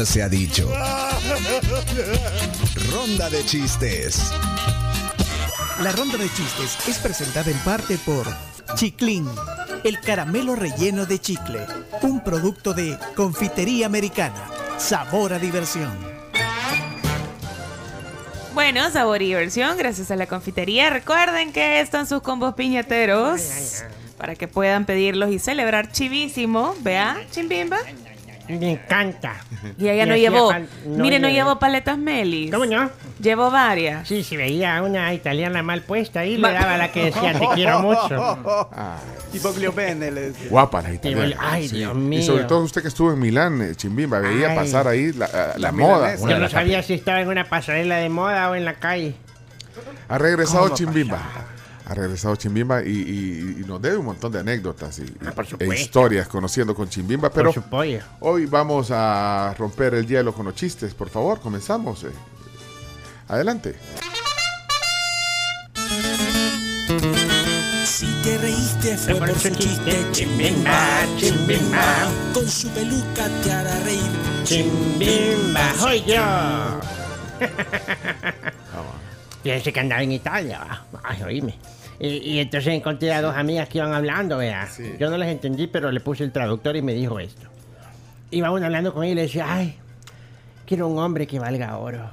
se ha dicho. Ronda de chistes. La ronda de chistes es presentada en parte por Chiclin, el caramelo relleno de chicle, un producto de confitería americana. Sabor a diversión. Bueno, sabor y diversión, gracias a la confitería. Recuerden que están sus combos piñateros para que puedan pedirlos y celebrar chivísimo. Vea, chimbimba. Me encanta. Y ella no llevó, mire, no llevó paletas Melis. ¿Cómo no? Llevó varias. Sí, si veía una italiana mal puesta ahí, le daba la que decía te quiero mucho. Tipo Cleopene, le decía. Guapa la Y italiana. Ay, Dios mío. Y sobre todo usted que estuvo en Milán, eh, Chimbimba, veía Ay. pasar ahí la, la La moda. Yo no sabía si estaba en una pasarela de moda o en la calle. Ha regresado ¿Cómo Chimbimba. Ha regresado Chimbimba y, y- y nos debe un montón de anécdotas y, Ah, e historias conociendo con Chimbimba. Pero hoy vamos a romper el hielo con los chistes. Por favor, comenzamos. eh. Adelante. Si te reíste fue Por su chiste, chimbimba, chimbimba. Con su peluca te hará reír. Chimbimba, soy yo. Fíjense que andaba en Italia, va. Ay, oíme. Y, y entonces encontré a dos amigas que iban hablando, vea. Sí. Yo no les entendí, pero le puse el traductor y me dijo esto. Iba uno hablando con ella y le decía, ay, quiero un hombre que valga oro.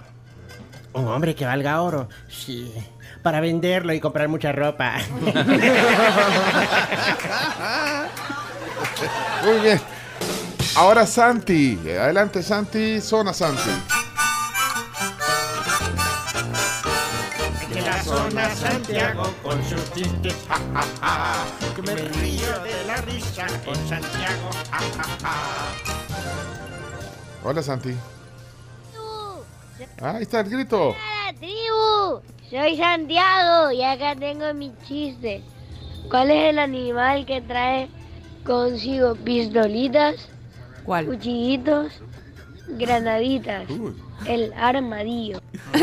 ¿Un hombre que valga oro? Sí. Para venderlo y comprar mucha ropa. Muy bien. Ahora Santi. Adelante Santi. Zona Santi. Santiago con sus chistes, ja, ja, ja. Que me río de la risa en Santiago, ja, ja, ja. Hola Santi. Ah, ahí está el grito. Hola, tribu! Soy Santiago y acá tengo mi chiste. ¿Cuál es el animal que trae consigo pistolitas, ¿Cuál? cuchillitos, granaditas? Uy. El armadillo. Muy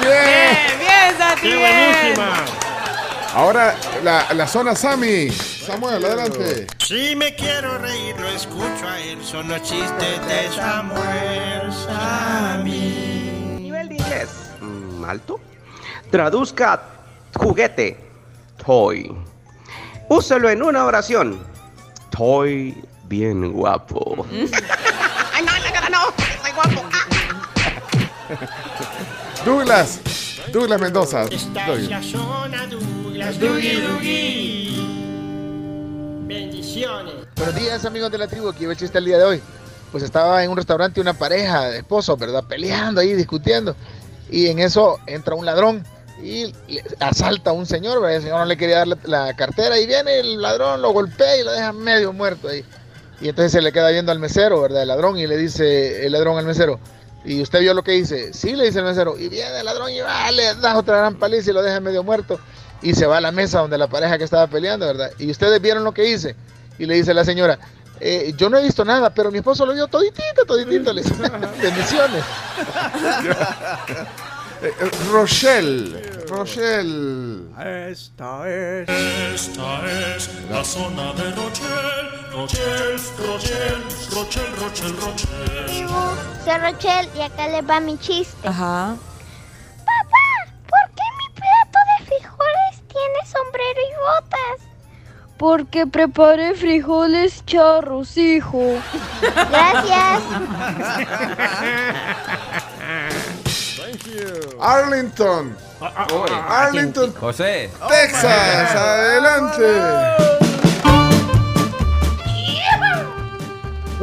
bien. Bien, bien, Santi. ¡Qué bien. buenísima! Ahora la, la zona Sammy. Samuel, adelante. Si me quiero reír, lo escucho a él. Son los chistes de Samuel Sammy. Nivel de inglés. mm, alto. Traduzca juguete. Toy. Úselo en una oración. Toy bien guapo. Ay, no, no, no, no, soy guapo. Douglas. Douglas Mendoza. Esta es la zona Douglas, Dougie Dougie. Bendiciones. Buenos días amigos de la tribu, aquí el chiste el día de hoy. Pues estaba en un restaurante una pareja de esposos, ¿verdad? Peleando ahí, discutiendo. Y en eso entra un ladrón y asalta a un señor, ¿verdad? El señor no le quería dar la, la cartera y viene el ladrón, lo golpea y lo deja medio muerto ahí. Y entonces se le queda viendo al mesero, ¿verdad? El ladrón y le dice el ladrón al mesero. ¿Y usted vio lo que hice? Sí, le dice el mesero. Y viene el ladrón y va, le da otra gran paliza y lo deja medio muerto. Y se va a la mesa donde la pareja que estaba peleando, ¿verdad? Y ustedes vieron lo que hice. Y le dice la señora, "Eh, yo no he visto nada, pero mi esposo lo vio toditito, toditito. Le dice, bendiciones. Eh, eh, Rochelle. Rochelle. Esta es. Esta es la zona de Rochelle. Rochelle, Rochelle, Rochelle, Rochelle, Rochelle. Soy Rochelle y acá les va mi chiste. Ajá. Papá, ¿por qué mi plato de frijoles tiene sombrero y botas? Porque preparé frijoles charros, hijo. Gracias. Arlington. Arlington, José. Texas. Adelante.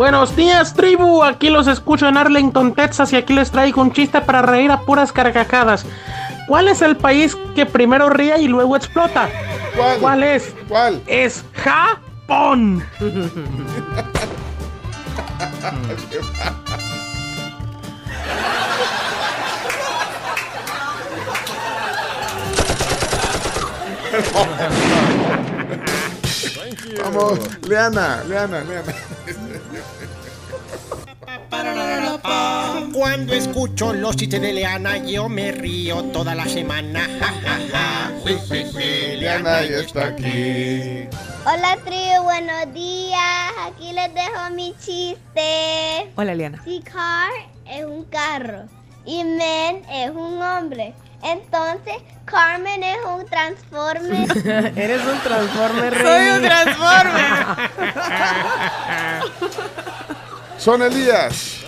Buenos días, tribu. Aquí los escucho en Arlington, Texas, y aquí les traigo un chiste para reír a puras carcajadas. ¿Cuál es el país que primero ríe y luego explota? ¿Cuál? es? ¿Cuál? Es Japón. Vamos, Leana, Leana, Leana. Cuando escucho los chistes de Leana, yo me río toda la semana. Ja, Leana ya está aquí. Hola tribu, buenos días. Aquí les dejo mi chiste. Hola, Liana. Si car es un carro y men es un hombre, entonces Carmen es un transformer. Eres un transformer, Soy un transformer. Son Elías.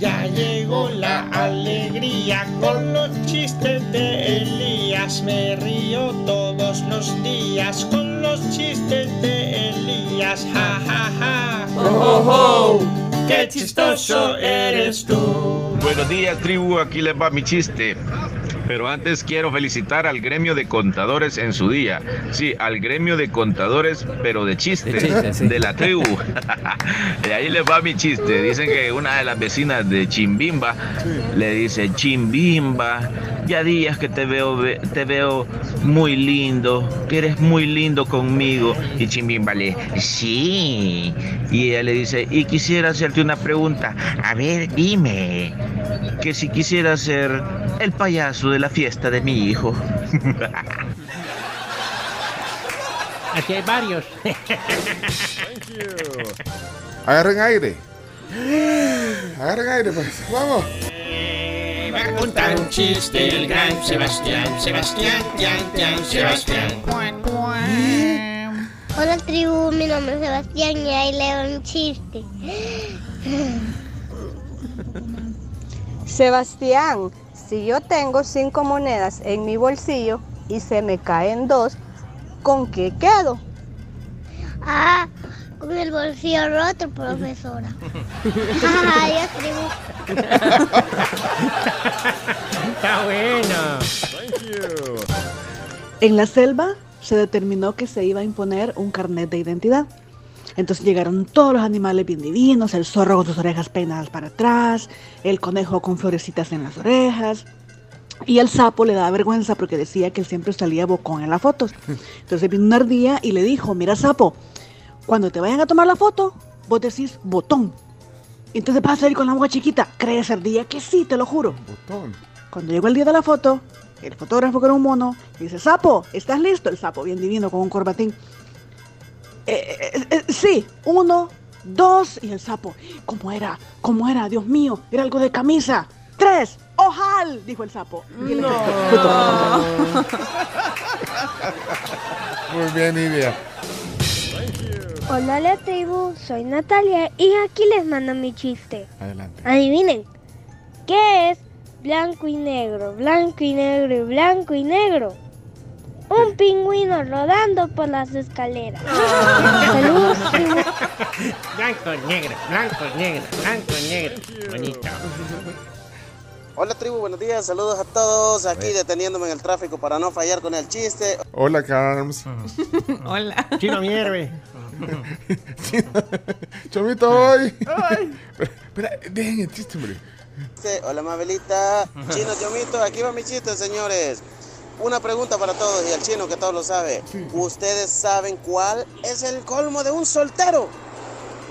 Ya llegó la alegría con los chistes de Elías. Me río todos los días con los chistes de Elías. Ja, ja, ja. Oh, oh, oh. ¡Qué chistoso eres tú! Buenos días, tribu. Aquí les va mi chiste. Pero antes quiero felicitar al gremio de contadores en su día. Sí, al gremio de contadores, pero de chistes. De chistes, sí. De la tribu. y ahí les va mi chiste. Dicen que una de las vecinas de Chimbimba le dice, Chimbimba, ya días que te veo, ve- te veo muy lindo, que eres muy lindo conmigo. Y Chimbimba le, sí. Y ella le dice, y quisiera hacerte una pregunta. A ver, dime. Que si quisiera ser el payaso de la fiesta de mi hijo. Aquí hay varios. Agarren aire. Agarren aire, pues. Vamos. Va a contar un chiste el gran Sebastián, Sebastián, Tian, Tian, Sebastián. Hola tribu, mi nombre es Sebastián y ahí leo un chiste. Sebastián, si yo tengo cinco monedas en mi bolsillo y se me caen dos, ¿con qué quedo? Ah, con el bolsillo roto, profesora. Adiós, tribu. Está bueno. En la selva se determinó que se iba a imponer un carnet de identidad. Entonces llegaron todos los animales bien divinos, el zorro con sus orejas peinadas para atrás, el conejo con florecitas en las orejas. Y el sapo le daba vergüenza porque decía que él siempre salía bocón en las fotos. Entonces vino una ardilla y le dijo, mira sapo, cuando te vayan a tomar la foto, vos decís botón. Entonces vas a salir con la boca chiquita. ¿Crees ardilla? Que sí, te lo juro. Botón. Cuando llegó el día de la foto, el fotógrafo que era un mono dice, Sapo, ¿estás listo? El sapo, bien divino, con un corbatín. "Eh, eh, eh, sí, uno, dos, y el sapo, ¿cómo era? ¿Cómo era? Dios mío, era algo de camisa. Tres, ojal, dijo el sapo. Y ejecutó. Muy bien, Nidia. Hola la tribu, soy Natalia y aquí les mando mi chiste. Adelante. Adivinen, ¿qué es blanco y negro, blanco y negro y blanco y negro? Un pingüino rodando por las escaleras. Saludos. Blanco, negro, blanco, negro, blanco, negro. Bonito. Hola tribu, buenos días, saludos a todos. Aquí deteniéndome en el tráfico para no fallar con el chiste. Hola, Carms. Hola. Chino mi héroe. Chomito, hoy. Espera, dejen el chiste, hombre. Este, Hola Mabelita, Chino Chomito, aquí va mi chiste, señores. Una pregunta para todos y al chino que todo lo sabe. ¿Ustedes saben cuál es el colmo de un soltero?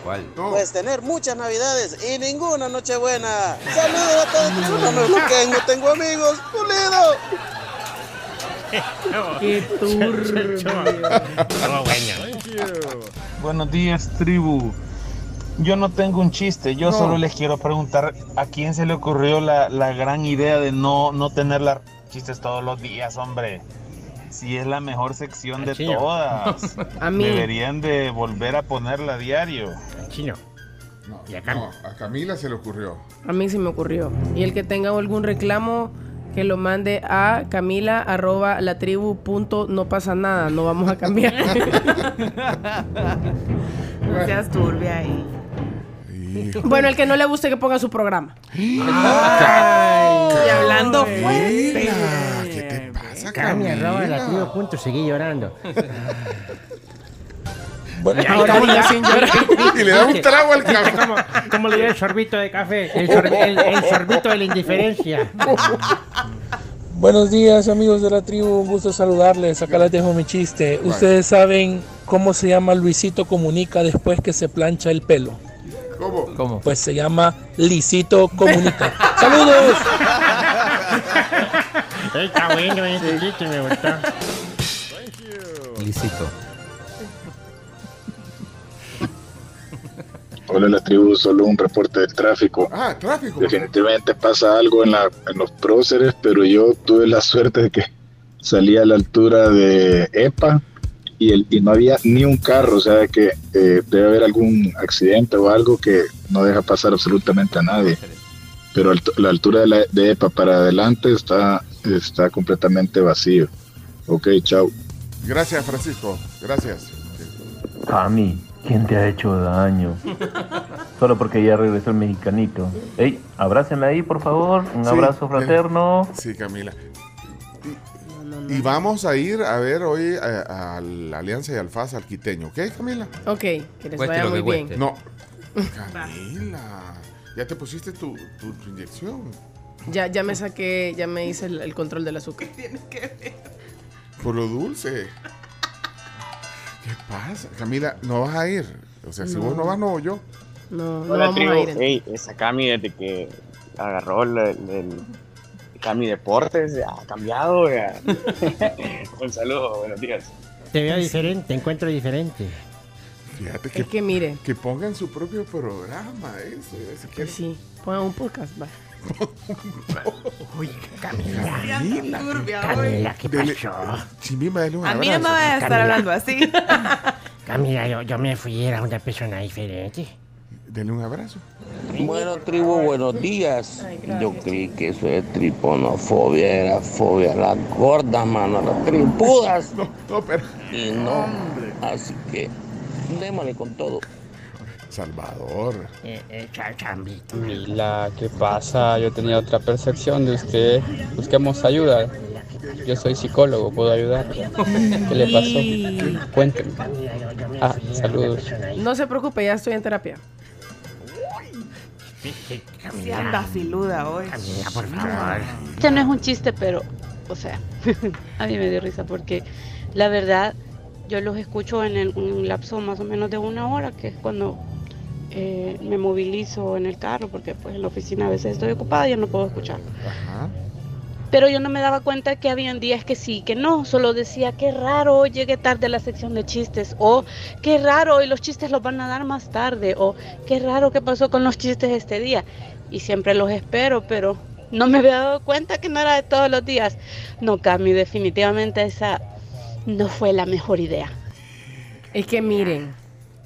¿Cuál? Pues tener muchas navidades y ninguna nochebuena. Saludos a todos, tribu, no me bloqueen, no tengo amigos. ¡Pulido! Qué turbio. Buenos días, tribu. Yo no tengo un chiste, yo No. solo les quiero preguntar a quién se le ocurrió la, la gran idea de no, no tener la- chistes todos los días, hombre. Si es la mejor sección de chino. todas. A mí. Deberían de volver a ponerla a diario. Chino. No, Y a Cam- no, a Camila se le ocurrió. A mí se me ocurrió. Y el que tenga algún reclamo, que lo mande a camila arroba la tribu punto no pasa nada. No vamos a cambiar. No seas turbia ahí. Bueno, el que no le guste que ponga su programa. Y hablando fuerte. Camila, ¿Qué te pasa, Cami, arroba la Camila? tribu punto, seguí llorando. Bueno, Ahora ya sin llorar. Y le da un trago al ¿Viste café. cómo, cómo le dio el sorbito de café? El, sorbi- el- el sorbito de la indiferencia. Buenos días amigos de la tribu, un gusto saludarles. Acá les dejo mi chiste. Ustedes saben cómo se llama Luisito Comunica después que se plancha el pelo. ¿Cómo? ¿Cómo? Pues se llama Lisito Comunica. ¡Saludos! Está bueno ese chiste, me gustó. Luisito. Hola, la tribu, solo un reporte del tráfico. Ah, tráfico. Definitivamente pasa algo en, la, en los próceres, pero yo tuve la suerte de que salí a la altura de EPA y, el, y no había ni un carro, o sea que eh, debe haber algún accidente o algo que no deja pasar absolutamente a nadie. Pero al- la altura de, la, de EPA para adelante está, está completamente vacío. Ok, chao. Gracias, Francisco. Gracias. Cami, ¿quién te ha hecho daño? Solo porque ya regresó el mexicanito. Ey, abrácenme ahí, por favor. Un Sí, abrazo fraterno. Sí, Camila. Y, y vamos a ir a ver hoy a, a la Alianza y al FAS al quiteño, ¿ok, Camila? Ok, que les vaya muy bien. No. Camila, ya te pusiste tu, tu- tu inyección. Ya, ya me saqué, ya me hice el, el control del azúcar. Por lo dulce. ¿Qué pasa? Camila, no vas a ir. O sea, si No. vos no vas, no voy yo. No, no Hola, vamos tribu. a ir. Ey, esa Cami desde que agarró el, el- el Cami Deportes ha cambiado. ya. Un saludo, buenos días. Te veo diferente, te encuentro diferente. Fíjate que, Es que mire. que pongan su propio programa. Eso, si Que quieren. sí, pongan un podcast, va. Uy, Camila. Camila, Camila, ¿qué Dele- pasó? Un A mí no me vayas a estar Camila. hablando así. Camila, yo, yo me fui, era una persona diferente. Dele un abrazo. Bueno, tribu, buenos días. Yo creí que eso de triponofobia era fobia a las gordas, mano, a las tripudas. No, no, pero. Y no, así que démosle con todo. Salvador. Eh, eh. Mila, ¿qué pasa? Yo tenía otra percepción de usted. Busquemos ayuda. Yo soy psicólogo, puedo ayudar. ¿Qué le pasó? Cuénteme. Ah, saludos. No se preocupe, ya estoy en terapia. Sí anda filuda hoy. Camila, por favor. Este no es un chiste, pero, o sea, a mí me dio risa porque la verdad yo los escucho en el- un lapso más o menos de una hora, que es cuando eh, me movilizo en el carro, porque pues en la oficina a veces estoy ocupada y ya no puedo escuchar. Ajá. Pero yo no me daba cuenta que habían días que sí, que no, solo decía, qué raro, hoy llegué tarde a la sección de chistes, o qué raro, hoy los chistes los van a dar más tarde, o qué raro, qué pasó con los chistes este día. Y siempre los espero, pero no me había dado cuenta que no era de todos los días. No, Cami, definitivamente esa no fue la mejor idea. Es que miren,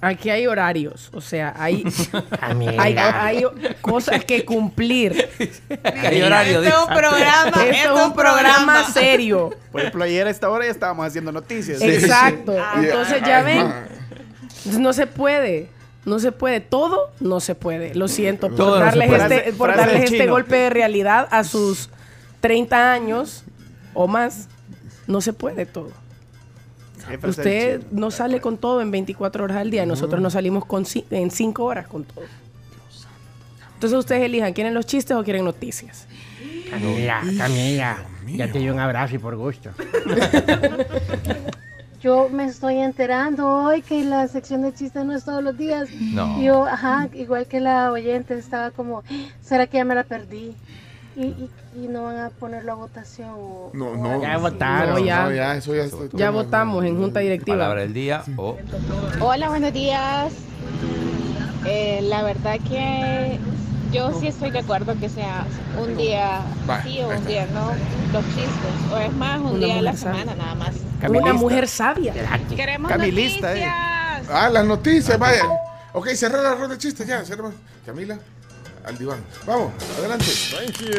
aquí hay horarios, o sea, hay, Camila. hay, hay cosas que cumplir. Hay horario, Este es un programa. Esto este es un programa serio. Por ejemplo, ayer a esta hora ya estábamos haciendo noticias. Exacto. Y- Entonces ya ay, ven, ma. no se puede. No se puede, todo no se puede. Lo siento por Todo se darles, este, por frase darles este golpe de realidad a sus 30 años o más. No se puede todo. Usted no sale con todo en 24 horas al día. Nosotros no salimos con en 5 horas con todo. Entonces ustedes elijan, ¿quieren los chistes o quieren noticias? Camila, Camila. Ya te di un abrazo y por gusto. Yo me estoy enterando hoy que la sección de chistes no es todos los días. No. Yo, ajá, igual que la oyente, estaba como, ¿será que ya me la perdí? Y, y, y no van a ponerlo a votación. O, No, o no. Ya votaron. No, ya. ya, eso ya está- Ya votamos en junta directiva. Palabra del día Hola, buenos días. Eh, la verdad que yo sí estoy de acuerdo que sea un día Vale, sí o un está. día no los chistes. O es más, un Una día a la sabia. semana nada más. Una mujer sabia. Queremos Camilista, eh. noticias. Ah, las noticias, vaya. Ok, cerrar la ronda de chistes ya. cerramos. Camila, al diván. Vamos, adelante. Thank you.